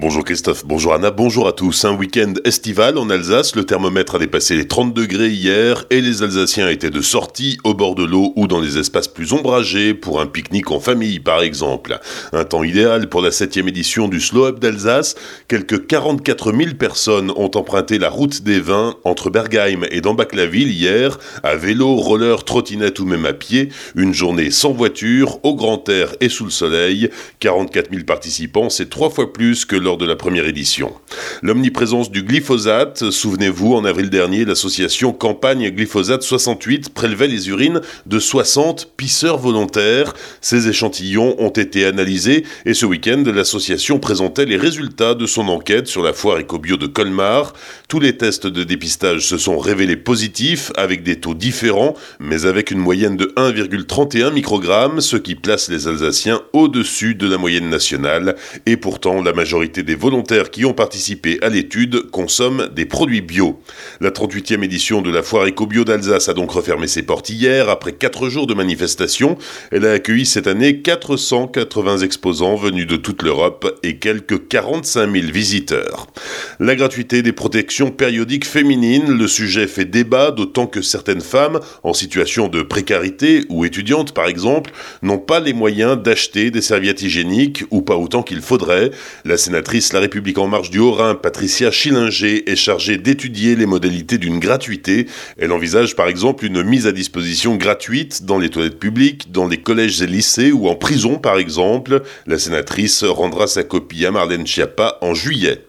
Bonjour Christophe, bonjour Anna, bonjour à tous. Un week-end estival en Alsace, le thermomètre a dépassé les 30 degrés hier et les Alsaciens étaient de sortie au bord de l'eau ou dans les espaces plus ombragés pour un pique-nique en famille par exemple. Un temps idéal pour la 7 édition du Slow Up d'Alsace. Quelques 44 000 personnes ont emprunté la route des vins entre Bergheim et Dambach-la-Ville hier, à vélo, roller, trottinette ou même à pied. Une journée sans voiture, au grand air et sous le soleil. 44 000 participants, c'est trois fois plus que de la première édition. L'omniprésence du glyphosate, souvenez-vous, en avril dernier, l'association Campagne Glyphosate 68 prélevait les urines de 60 pisseurs volontaires. Ces échantillons ont été analysés et ce week-end, l'association présentait les résultats de son enquête sur la foire écobio de Colmar. Tous les tests de dépistage se sont révélés positifs avec des taux différents, mais avec une moyenne de 1,31 microgrammes, ce qui place les Alsaciens au-dessus de la moyenne nationale. Et pourtant, la majorité des volontaires qui ont participé à l'étude consomment des produits bio. La 38e édition de la foire éco-bio d'Alsace a donc refermé ses portes hier après 4 jours de manifestations. Elle a accueilli cette année 480 exposants venus de toute l'Europe et quelques 45 000 visiteurs. La gratuité des protections périodiques féminines, le sujet fait débat, d'autant que certaines femmes, en situation de précarité ou étudiantes par exemple, n'ont pas les moyens d'acheter des serviettes hygiéniques ou pas autant qu'il faudrait. La sénatrice La République en marche du Haut-Rhin, Patricia Schillinger, est chargée d'étudier les modalités d'une gratuité. Elle envisage par exemple une mise à disposition gratuite dans les toilettes publiques, dans les collèges et lycées ou en prison par exemple. La sénatrice rendra sa copie à Marlène Schiappa en juillet.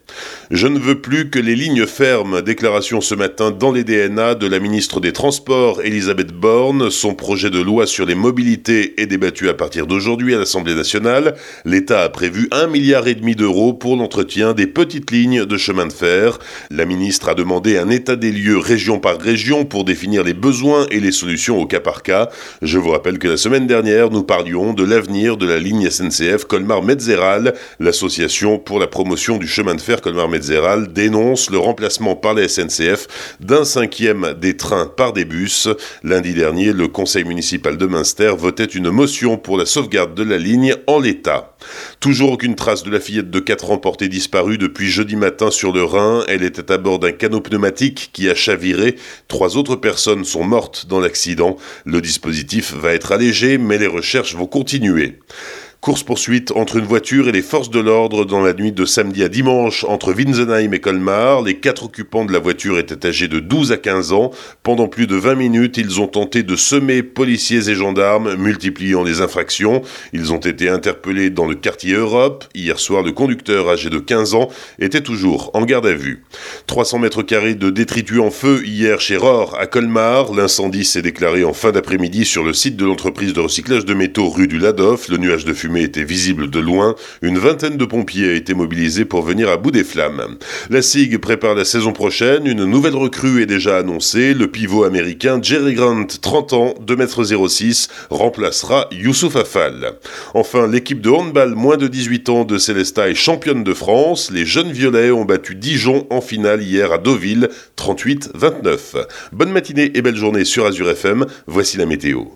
Je ne veux plus que les lignes fermes. Déclaration ce matin dans les DNA de la ministre des Transports, Elisabeth Borne. Son projet de loi sur les mobilités est débattu à partir d'aujourd'hui à l'Assemblée nationale. L'État a prévu un milliard et demi d'euros pour l'entretien des petites lignes de chemin de fer. La ministre a demandé un état des lieux région par région pour définir les besoins et les solutions au cas par cas. Je vous rappelle que la semaine dernière, nous parlions de l'avenir de la ligne SNCF Colmar-Metzeral, l'association pour la promotion du chemin de fer Colmar-Metzeral dénonce le remplacement par la SNCF d'un cinquième des trains par des bus. Lundi dernier, le conseil municipal de Münster votait une motion pour la sauvegarde de la ligne en l'état. Toujours aucune trace de la fillette de 4 ans portée disparue depuis jeudi matin sur le Rhin. Elle était à bord d'un canot pneumatique qui a chaviré. Trois autres personnes sont mortes dans l'accident. Le dispositif va être allégé, mais les recherches vont continuer. Course-poursuite entre une voiture et les forces de l'ordre dans la nuit de samedi à dimanche entre Winsenheim et Colmar. Les quatre occupants de la voiture étaient âgés de 12 à 15 ans. Pendant plus de 20 minutes, ils ont tenté de semer policiers et gendarmes, multipliant les infractions. Ils ont été interpellés dans le quartier Europe. Hier soir, le conducteur âgé de 15 ans était toujours en garde à vue. 300 mètres carrés de détritus en feu hier chez Rohr à Colmar. L'incendie s'est déclaré en fin d'après-midi sur le site de l'entreprise de recyclage de métaux rue du Ladoff. Le nuage de fumée était visible de loin, une vingtaine de pompiers a été mobilisés pour venir à bout des flammes. La SIG prépare la saison prochaine, une nouvelle recrue est déjà annoncée, le pivot américain Jerry Grant, 30 ans, 2m06, remplacera Youssouf Afal. Enfin, l'équipe de handball moins de 18 ans de Célesta est championne de France, les jeunes violets ont battu Dijon en finale hier à Deauville, 38-29. Bonne matinée et belle journée sur Azure FM, voici la météo.